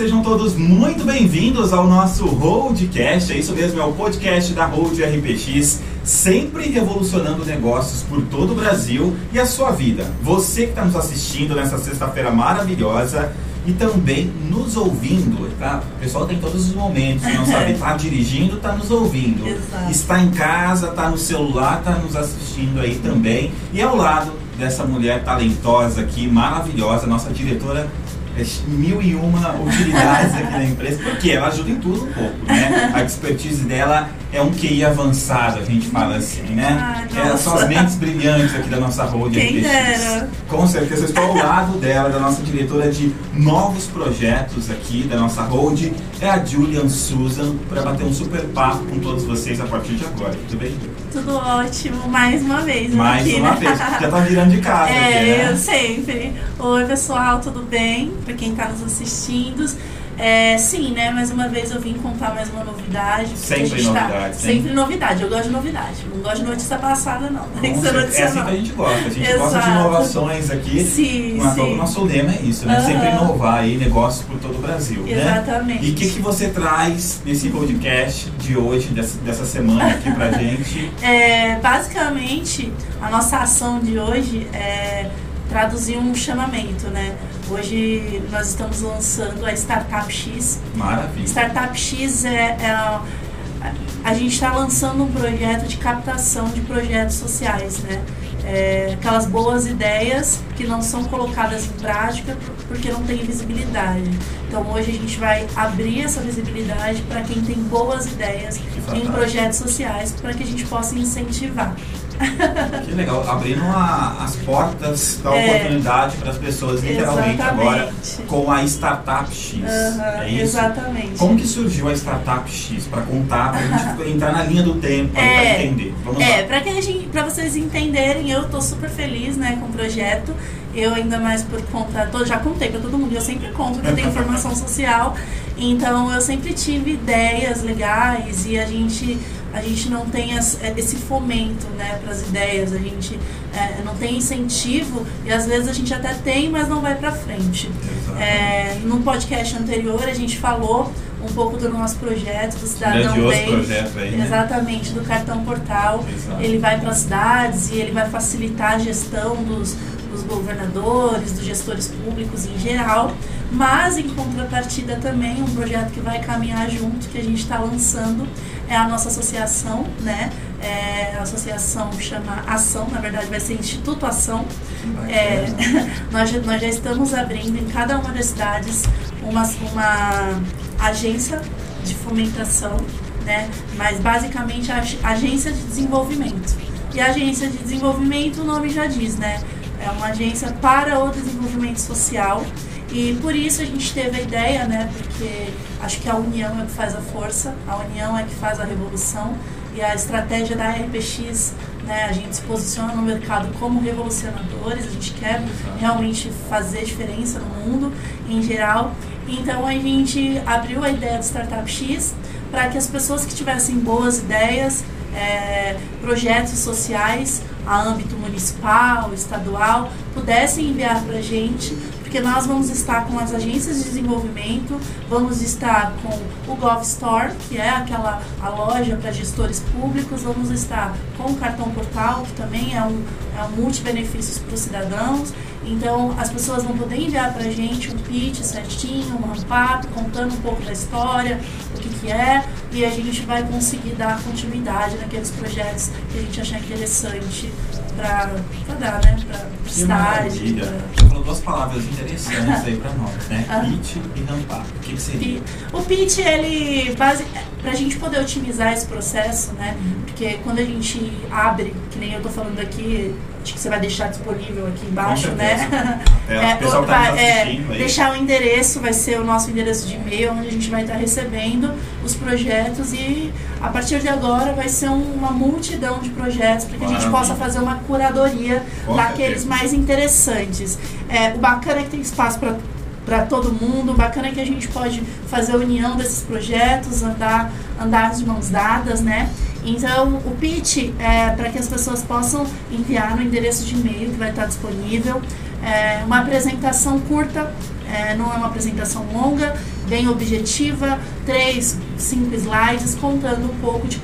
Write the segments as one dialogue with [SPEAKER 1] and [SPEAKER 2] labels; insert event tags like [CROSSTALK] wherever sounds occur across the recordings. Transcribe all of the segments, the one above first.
[SPEAKER 1] sejam todos muito bem-vindos ao nosso Roadcast. É isso mesmo, é o podcast da Road RPX, sempre revolucionando negócios por todo o Brasil e a sua vida. Você que está nos assistindo nessa sexta-feira maravilhosa e também nos ouvindo, tá? O pessoal tem todos os momentos, não sabe, [LAUGHS] tá dirigindo, tá nos ouvindo.
[SPEAKER 2] Exato.
[SPEAKER 1] Está em casa, tá no celular, tá nos assistindo aí também. E ao lado dessa mulher talentosa aqui, maravilhosa, nossa diretora mil e uma utilidades aqui na empresa, porque ela ajuda em tudo um pouco, né? A expertise dela é um QI avançado, a gente fala assim, né?
[SPEAKER 2] Ah,
[SPEAKER 1] é, são as mentes brilhantes aqui da nossa road
[SPEAKER 2] Quem dera.
[SPEAKER 1] Com certeza, eu estou ao lado dela, da nossa diretora de novos projetos aqui da nossa road, é a Julian Susan, para bater um super papo com todos vocês a partir de agora. Tudo bem?
[SPEAKER 2] Tudo ótimo, mais uma vez.
[SPEAKER 1] Mais
[SPEAKER 2] aqui,
[SPEAKER 1] uma
[SPEAKER 2] né?
[SPEAKER 1] vez, já tá virando de casa [LAUGHS]
[SPEAKER 2] É,
[SPEAKER 1] aqui, né?
[SPEAKER 2] eu sempre. Oi, pessoal, tudo bem? Pra quem tá nos assistindo. É, sim, né? Mais uma vez eu vim contar mais uma novidade.
[SPEAKER 1] Sempre
[SPEAKER 2] tá-
[SPEAKER 1] novidades, hein?
[SPEAKER 2] Sempre novidade. Eu gosto de novidade. Não gosto de notícia passada, não. Tem que ser notícia
[SPEAKER 1] É assim que a gente gosta. A gente gosta de
[SPEAKER 2] Exato.
[SPEAKER 1] inovações aqui.
[SPEAKER 2] Sim,
[SPEAKER 1] Mas
[SPEAKER 2] sim.
[SPEAKER 1] o nosso lema é isso, né?
[SPEAKER 2] Aham.
[SPEAKER 1] Sempre inovar aí negócios por todo o Brasil, né?
[SPEAKER 2] Exatamente.
[SPEAKER 1] E o que, que você traz nesse podcast de hoje, dessa, dessa semana aqui pra [LAUGHS] gente?
[SPEAKER 2] É, basicamente, a nossa ação de hoje é traduzir um chamamento, né? Hoje nós estamos lançando a Startup X.
[SPEAKER 1] Maravilha.
[SPEAKER 2] Startup X é, é a, gente está lançando um projeto de captação de projetos sociais, né? É, aquelas boas ideias que não são colocadas em prática porque não tem visibilidade. Então hoje a gente vai abrir essa visibilidade para quem tem boas ideias em projetos sociais para que a gente possa incentivar. [LAUGHS]
[SPEAKER 1] Que legal, abrindo a- as portas da
[SPEAKER 2] É.
[SPEAKER 1] oportunidade para as pessoas, literalmente agora, com a Startup X.
[SPEAKER 2] Aham,
[SPEAKER 1] é isso?
[SPEAKER 2] exatamente.
[SPEAKER 1] Como que surgiu a Startup X? Para contar, para a gente [LAUGHS] entrar na linha do tempo,
[SPEAKER 2] É.
[SPEAKER 1] para entender. Vamos
[SPEAKER 2] É,
[SPEAKER 1] lá.
[SPEAKER 2] pra, que a gente, pra vocês entenderem, eu tô super feliz né, com o projeto. Eu ainda mais por conta. tô- já contei pra todo mundo, eu sempre conto que eu tenho formação [LAUGHS] social. Então eu sempre tive ideias legais e a gente, a gente não tem as- é, esse fomento né, para as ideias, a gente é, não tem incentivo e às vezes a gente até tem, mas não vai pra frente. É, no podcast anterior a gente falou um pouco do nosso projeto, do Cidadão Bem.
[SPEAKER 1] projeto aí, né?
[SPEAKER 2] Exatamente, do cartão portal.
[SPEAKER 1] Exato.
[SPEAKER 2] Ele vai para as cidades e ele vai facilitar a gestão dos, dos governadores, dos gestores públicos em geral. Mas, em contrapartida, também um projeto que vai caminhar junto, que a gente está lançando, é a nossa associação, né? É, a associação chama Ação, na verdade vai ser Instituto Ação. É, [LAUGHS] nós, já, nós já estamos abrindo em cada uma das cidades uma, uma agência de fomentação, né? mas basicamente a ag- agência de desenvolvimento. E a agência de desenvolvimento, o nome já diz, né? É uma agência para o desenvolvimento social. E por isso a gente teve a ideia, né? Porque acho que a união é que faz a força, a união é que faz a revolução. E a estratégia da RPX, né? A gente se posiciona no mercado como revolucionadores, a gente quer realmente fazer diferença no mundo em geral. Então a gente abriu a ideia do Startup X para que as pessoas que tivessem boas ideias, é, projetos sociais a âmbito municipal, estadual, pudessem enviar para a gente, porque nós vamos estar com as agências de desenvolvimento, vamos estar com o Gov Store, que é aquela a loja para gestores públicos, vamos estar com o cartão portal, que também é um, é um multi-benefícios para os cidadãos. Então, as pessoas vão poder enviar para a gente um pitch certinho, um ramp-up, contando um pouco da história, o que, que é, e a gente vai conseguir dar continuidade naqueles projetos que a gente achar interessante para dar, né, para cidade.
[SPEAKER 1] Você falou duas palavras interessantes aí pra nós, né? Pitch e rampar. O que, que seria?
[SPEAKER 2] O pitch, ele, base, pra gente poder otimizar esse processo, né? Porque quando a gente abre, que nem eu tô falando aqui, acho que você vai deixar disponível aqui embaixo, né?
[SPEAKER 1] certeza. [LAUGHS] É, o tá
[SPEAKER 2] é, deixar o endereço, vai ser o nosso endereço de e-mail, onde a gente vai estar recebendo os projetos e a partir de agora vai ser um- uma multidão de projetos para que a gente possa fazer uma curadoria daqueles mais interessantes. É, o bacana é que tem espaço para para todo mundo, o bacana é que a gente pode fazer a união desses projetos, andar, andar de mãos dadas, né? Então, o pitch é para que as pessoas possam enviar no endereço de e-mail que vai estar disponível. É uma apresentação curta, é, não é uma apresentação longa, bem objetiva, três, cinco slides contando um pouco de,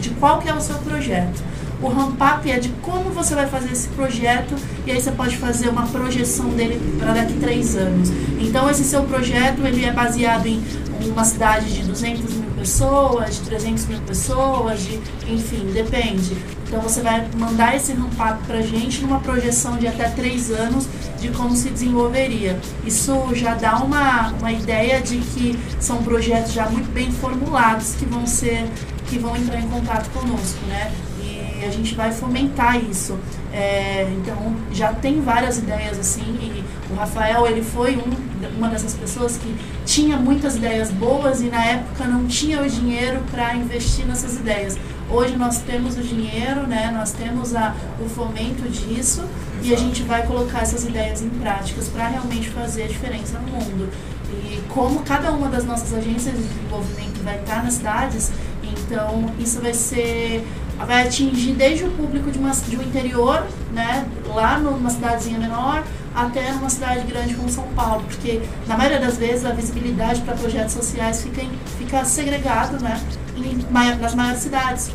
[SPEAKER 2] de qual que é o seu projeto. O ramp-up é de como você vai fazer esse projeto e aí você pode fazer uma projeção dele para daqui três anos. Então esse seu projeto ele é baseado em uma cidade de 200 mil pessoas, de 300 mil pessoas, de, enfim, depende. Então você vai mandar esse ramp-up para a gente numa projeção de até três anos de como se desenvolveria. Isso já dá uma, uma ideia de que são projetos já muito bem formulados que vão ser que vão entrar em contato conosco, né? E a gente vai fomentar isso. É, então já tem várias ideias assim e o Rafael ele foi um, uma dessas pessoas que tinha muitas ideias boas e na época não tinha o dinheiro para investir nessas ideias. Hoje nós temos o dinheiro, né? Nós temos a, o fomento disso Exato. e a gente vai colocar essas ideias em práticas para realmente fazer a diferença no mundo. E como cada uma das nossas agências de desenvolvimento vai estar nas cidades, então isso vai ser vai atingir desde o público de, uma, de um interior, né, lá numa cidadezinha menor, até numa cidade grande como São Paulo, porque na maioria das vezes a visibilidade para projetos sociais fica, em, fica segregado né, em, nas maiores cidades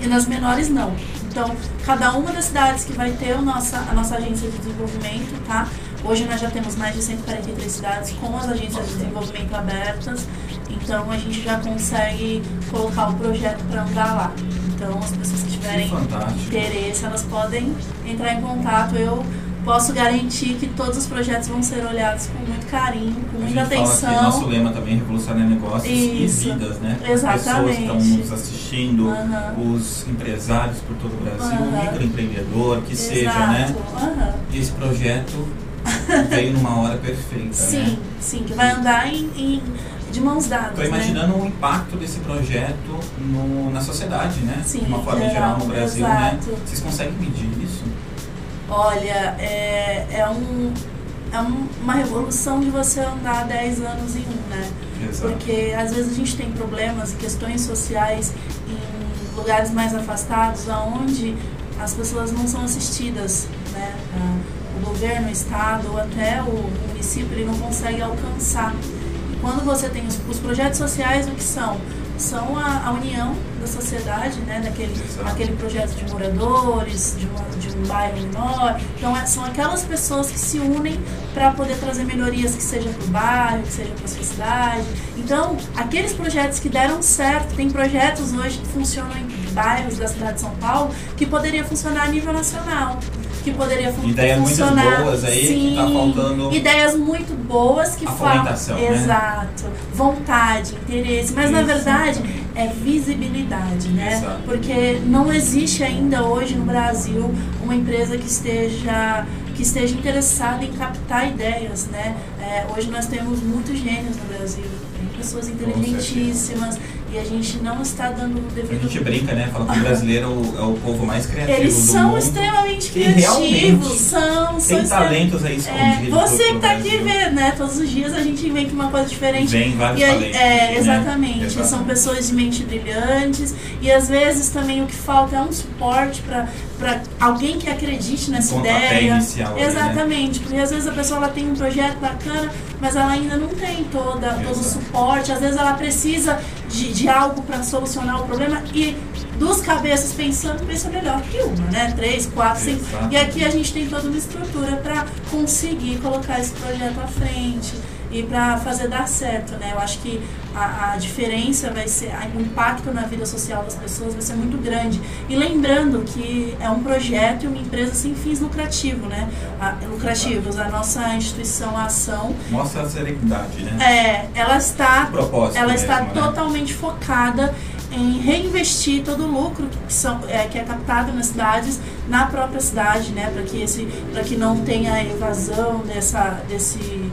[SPEAKER 2] e nas menores não. Então, cada uma das cidades que vai ter a nossa, a nossa agência de desenvolvimento, tá? Hoje nós já temos mais de 143 cidades com as agências de desenvolvimento abertas, então a gente já consegue colocar o projeto para andar lá. Então, as pessoas que tiverem que interesse, elas podem entrar em contato. Eu posso garantir que todos os projetos vão ser olhados com muito carinho, com muita atenção. Fala
[SPEAKER 1] nosso lema também é revolucionar negócios Isso. e vidas, né?
[SPEAKER 2] Exatamente.
[SPEAKER 1] As pessoas estão nos assistindo, os empresários por todo o Brasil, o microempreendedor, que Exato. seja, né? E esse projeto veio numa hora perfeita,
[SPEAKER 2] sim,
[SPEAKER 1] né?
[SPEAKER 2] Sim, que vai andar em, em de mãos dadas. Estou
[SPEAKER 1] né? imaginando né? o impacto desse projeto no, na sociedade, né?
[SPEAKER 2] Sim,
[SPEAKER 1] de uma forma geral, geral no Brasil,
[SPEAKER 2] né?
[SPEAKER 1] exato. né? Vocês conseguem medir?
[SPEAKER 2] Olha, é, é, um, é um, uma revolução de você andar 10 anos em um, né?
[SPEAKER 1] Exato.
[SPEAKER 2] Porque às vezes a gente tem problemas e questões sociais em lugares mais afastados, aonde as pessoas não são assistidas, né? O governo, o estado ou até o município ele não consegue alcançar. E quando você tem os, os projetos sociais, o que são? são a, a, união da sociedade, né, daquele aquele projeto de moradores, de, uma, de um bairro menor. Então, é, são aquelas pessoas que se unem para poder trazer melhorias, que seja para o bairro, que seja para a sua cidade. Então, aqueles projetos que deram certo, tem projetos hoje que funcionam em bairros da cidade de São Paulo que poderia funcionar a nível nacional que poderia fun
[SPEAKER 1] Ideias
[SPEAKER 2] funcionar.
[SPEAKER 1] muito boas aí
[SPEAKER 2] Sim,
[SPEAKER 1] que tá faltando.
[SPEAKER 2] Ideias muito boas que falam.
[SPEAKER 1] Né?
[SPEAKER 2] Exato. Vontade, interesse. Mas Isso. na verdade é visibilidade, né?
[SPEAKER 1] Exato.
[SPEAKER 2] Porque não existe ainda hoje no Brasil uma empresa que esteja que esteja interessada em captar ideias, né? É, hoje nós temos muitos gênios no Brasil, pessoas inteligentíssimas e a gente não está dando o devido.
[SPEAKER 1] A gente brinca, né? Fala que o brasileiro é o povo mais criativo
[SPEAKER 2] Eles são
[SPEAKER 1] mundo.
[SPEAKER 2] extremamente criativos, são,
[SPEAKER 1] são. Tem talentos aí escondidos.
[SPEAKER 2] É, você que está aqui vendo, né? Todos os dias a gente inventa uma coisa diferente.
[SPEAKER 1] Vem vários
[SPEAKER 2] e
[SPEAKER 1] talentos.
[SPEAKER 2] É,
[SPEAKER 1] aqui,
[SPEAKER 2] exatamente.
[SPEAKER 1] Né?
[SPEAKER 2] São pessoas de mente brilhantes e às vezes também o que falta é um suporte para para alguém que acredite nessa
[SPEAKER 1] um
[SPEAKER 2] ideia.
[SPEAKER 1] Inicial
[SPEAKER 2] Exatamente,
[SPEAKER 1] aí, né?
[SPEAKER 2] porque às vezes a pessoa ela tem um projeto bacana, mas ela ainda não tem toda, todo o suporte. Às vezes ela precisa de, de algo para solucionar o problema e duas cabeças pensando, pensa melhor que uma, né? Três, quatro, cinco. E aqui a gente tem toda uma estrutura para conseguir colocar esse projeto à frente e para fazer dar certo, né? Eu acho que a, a, diferença vai ser, o impacto na vida social das pessoas vai ser muito grande. E lembrando que é um projeto e uma empresa sem fins lucrativos, né? A, lucrativos. A nossa instituição, a ação.
[SPEAKER 1] Mostra a serenidade, né?
[SPEAKER 2] É, ela está, ela
[SPEAKER 1] mesmo,
[SPEAKER 2] está
[SPEAKER 1] né?
[SPEAKER 2] totalmente focada em reinvestir todo o lucro que, são, é, que é captado nas cidades na própria cidade, né, para que esse, para que não tenha evasão dessa, desse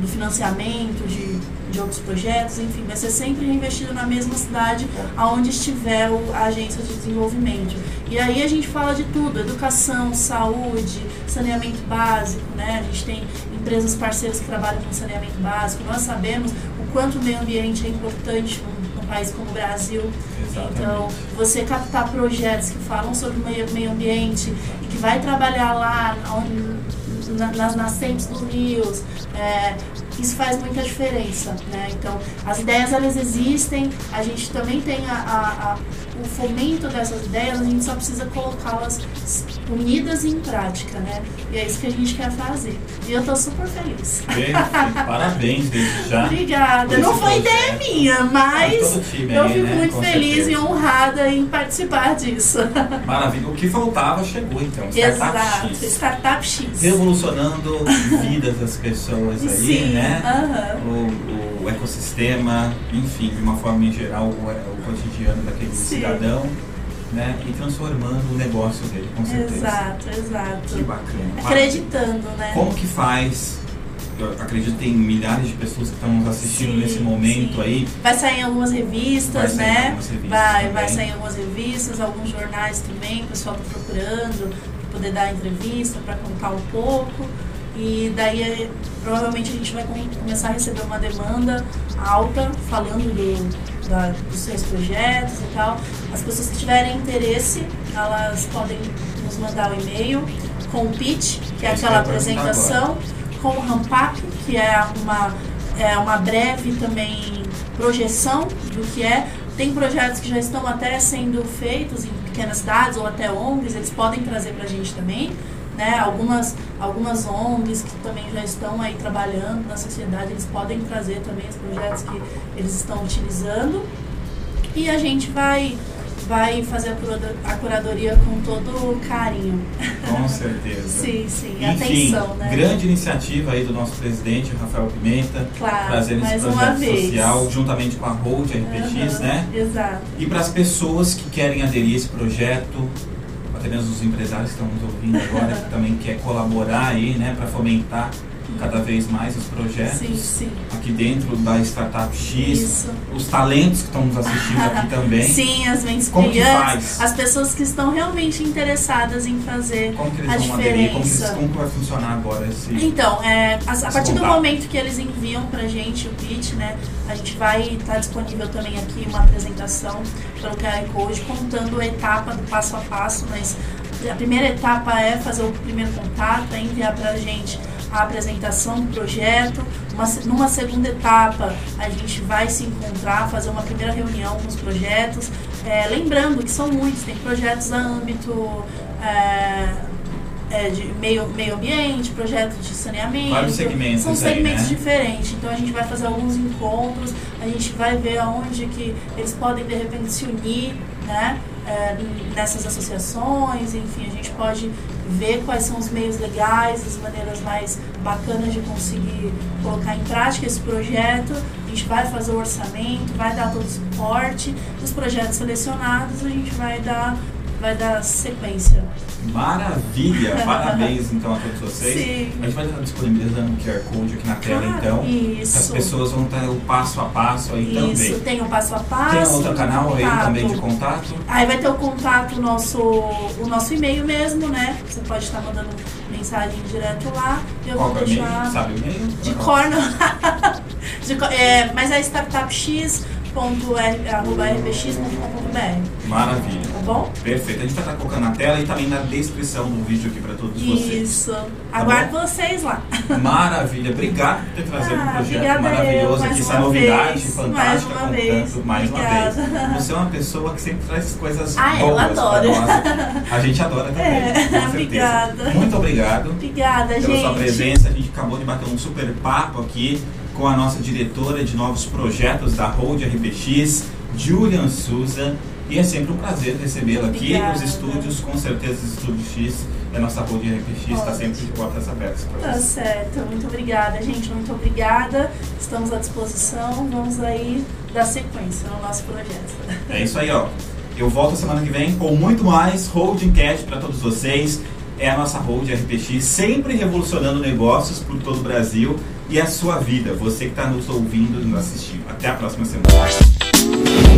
[SPEAKER 2] do financiamento de, de outros projetos, enfim, vai ser sempre reinvestido na mesma cidade aonde estiver a agência de desenvolvimento. E aí a gente fala de tudo, educação, saúde, saneamento básico, né? A gente tem empresas parceiras que trabalham com saneamento básico. Nós sabemos o quanto o meio ambiente é importante num, num país como o Brasil.
[SPEAKER 1] Exatamente.
[SPEAKER 2] Então, você captar projetos que falam sobre o meio, meio ambiente e que vai trabalhar lá onde na, nas nascentes dos rios. É, isso faz muita diferença, né? Então, as ideias elas existem, a gente também tem a, a, a, o fomento dessas ideias, a gente só precisa colocá-las unidas em prática, né? E é isso que a gente quer fazer. E eu tô super feliz. [LAUGHS]
[SPEAKER 1] Parabéns desde já.
[SPEAKER 2] Obrigada. Não foi ideia minha, mas eu fico né? muito Com feliz certeza. e honrada em participar disso.
[SPEAKER 1] Maravilha. O que faltava chegou então.
[SPEAKER 2] Startup Exato. X. Startup X.
[SPEAKER 1] Revolucionando vidas das pessoas aí,
[SPEAKER 2] Sim.
[SPEAKER 1] né?
[SPEAKER 2] Uhum.
[SPEAKER 1] O, o, ecossistema, enfim, de uma forma em geral, o, o cotidiano daquele Sim. cidadão né? E transformando o negócio dele, com certeza.
[SPEAKER 2] Exato, exato.
[SPEAKER 1] Que bacana.
[SPEAKER 2] Acreditando, né?
[SPEAKER 1] Como que faz? Eu acredito que tem milhares de pessoas que estão nos assistindo sim, nesse momento sim. aí.
[SPEAKER 2] Vai sair em algumas revistas,
[SPEAKER 1] vai
[SPEAKER 2] né?
[SPEAKER 1] Algumas revistas
[SPEAKER 2] vai,
[SPEAKER 1] também.
[SPEAKER 2] vai sair em algumas revistas, alguns jornais também, o pessoal está procurando poder dar entrevista para contar um pouco. E daí provavelmente a gente vai começar a receber uma demanda alta falando do, da, dos seus projetos e tal. As pessoas que tiverem interesse, elas podem nos mandar o um e-mail com o pitch, que é aquela apresentação, com o ramp-up, que é uma, é uma breve também projeção do que é. Tem projetos que já estão até sendo feitos em pequenas cidades ou até ONGs, eles podem trazer para a gente também né? Algumas, algumas ONGs que também já estão aí trabalhando na sociedade, eles podem trazer também os projetos que eles estão utilizando. E a gente vai vai fazer a curadoria com todo carinho.
[SPEAKER 1] Com certeza. [LAUGHS]
[SPEAKER 2] sim, sim.
[SPEAKER 1] Enfim,
[SPEAKER 2] Atenção, né?
[SPEAKER 1] grande iniciativa aí do nosso presidente, Rafael Pimenta,
[SPEAKER 2] claro,
[SPEAKER 1] trazendo esse projeto social juntamente com a Hold RPX,
[SPEAKER 2] uhum,
[SPEAKER 1] né?
[SPEAKER 2] Exato.
[SPEAKER 1] E para as pessoas que querem aderir a esse projeto, até mesmo os empresários que estão nos ouvindo agora, que também quer colaborar aí, né, para fomentar cada vez mais os projetos
[SPEAKER 2] sim, sim.
[SPEAKER 1] aqui dentro da Startup X,
[SPEAKER 2] Isso.
[SPEAKER 1] os talentos que estão nos assistindo aqui [LAUGHS] também.
[SPEAKER 2] Sim, as mentes
[SPEAKER 1] Como
[SPEAKER 2] brilhantes, as pessoas que estão realmente interessadas em fazer
[SPEAKER 1] como que eles
[SPEAKER 2] a
[SPEAKER 1] vão
[SPEAKER 2] diferença.
[SPEAKER 1] Aderir? Como, que eles, como vai funcionar agora esse
[SPEAKER 2] Então, é, a, a partir do momento que eles enviam pra gente o pitch, né, a gente vai estar tá disponível também aqui uma apresentação pelo QR Code contando a etapa do passo a passo, mas a primeira etapa é fazer o primeiro contato, é enviar pra gente a apresentação do projeto. Uma, numa segunda etapa, a gente vai se encontrar, fazer uma primeira reunião com os projetos. É, lembrando que são muitos, tem projetos a âmbito é, é, de meio, meio ambiente, projeto de saneamento.
[SPEAKER 1] Vários segmentos.
[SPEAKER 2] São segmentos
[SPEAKER 1] aí, né?
[SPEAKER 2] diferentes. Então a gente vai fazer alguns encontros, a gente vai ver aonde que eles podem de repente se unir, né? É, nessas associações, enfim, a gente pode ver quais são os meios legais, as maneiras mais bacanas de conseguir colocar em prática esse projeto. A gente vai fazer o orçamento, vai dar todo o suporte. Os projetos selecionados a gente vai dar, vai dar sequência.
[SPEAKER 1] Maravilha! [LAUGHS] Parabéns então a todos vocês.
[SPEAKER 2] Sim.
[SPEAKER 1] A gente vai estar disponibilizando o QR Code aqui na tela
[SPEAKER 2] Claro,
[SPEAKER 1] então.
[SPEAKER 2] isso.
[SPEAKER 1] As pessoas vão ter o paço a passo aí
[SPEAKER 2] Isso,
[SPEAKER 1] também.
[SPEAKER 2] tem o passo a passo.
[SPEAKER 1] Tem outro canal aí
[SPEAKER 2] contato.
[SPEAKER 1] também de contato.
[SPEAKER 2] Aí vai ter o contato, o nosso, o nosso e-mail mesmo, né? Você pode estar mandando mensagem direto lá. Eu
[SPEAKER 1] Qual
[SPEAKER 2] vou deixar.
[SPEAKER 1] Sabe o e-mail?
[SPEAKER 2] De
[SPEAKER 1] Não.
[SPEAKER 2] cor, não. [LAUGHS] De é, mas é startupx.rbx.com.br,
[SPEAKER 1] Maravilha.
[SPEAKER 2] tá bom?
[SPEAKER 1] Perfeito. A gente vai estar colocando na tela e também na descrição do vídeo aqui para todos vocês.
[SPEAKER 2] Isso. Aguardo vocês lá.
[SPEAKER 1] Maravilha. Obrigado por ter trazido um
[SPEAKER 2] Ah,
[SPEAKER 1] projeto
[SPEAKER 2] obrigada
[SPEAKER 1] maravilhoso
[SPEAKER 2] eu,
[SPEAKER 1] aqui, essa novidade
[SPEAKER 2] vez,
[SPEAKER 1] fantástica.
[SPEAKER 2] mais uma vez.
[SPEAKER 1] mais uma vez. Você é uma pessoa que sempre traz coisas
[SPEAKER 2] Ah, eu
[SPEAKER 1] boas
[SPEAKER 2] adoro.
[SPEAKER 1] pra nós. A gente adora também.
[SPEAKER 2] É, obrigada.
[SPEAKER 1] Muito obrigado
[SPEAKER 2] Obrigada,
[SPEAKER 1] pela
[SPEAKER 2] gente.
[SPEAKER 1] sua presença. A gente acabou de bater um super papo aqui com a nossa diretora de novos projetos da Hold RPX, Julian Souza. E é sempre um prazer recebê-la aqui
[SPEAKER 2] Obrigada.
[SPEAKER 1] nos estúdios, com certeza os estúdios X e a nossa Hold RPX está sempre de portas abertas para
[SPEAKER 2] Tá
[SPEAKER 1] você.
[SPEAKER 2] certo, muito obrigada, gente. Muito obrigada. Estamos à disposição. Vamos aí dar sequência no nosso projeto.
[SPEAKER 1] É isso aí, ó. Eu volto semana que vem com muito mais Holding Cash para todos vocês. É a nossa Hold RPX, sempre revolucionando negócios por todo o Brasil e a sua vida. Você que está nos ouvindo e nos assistindo. Até a próxima semana.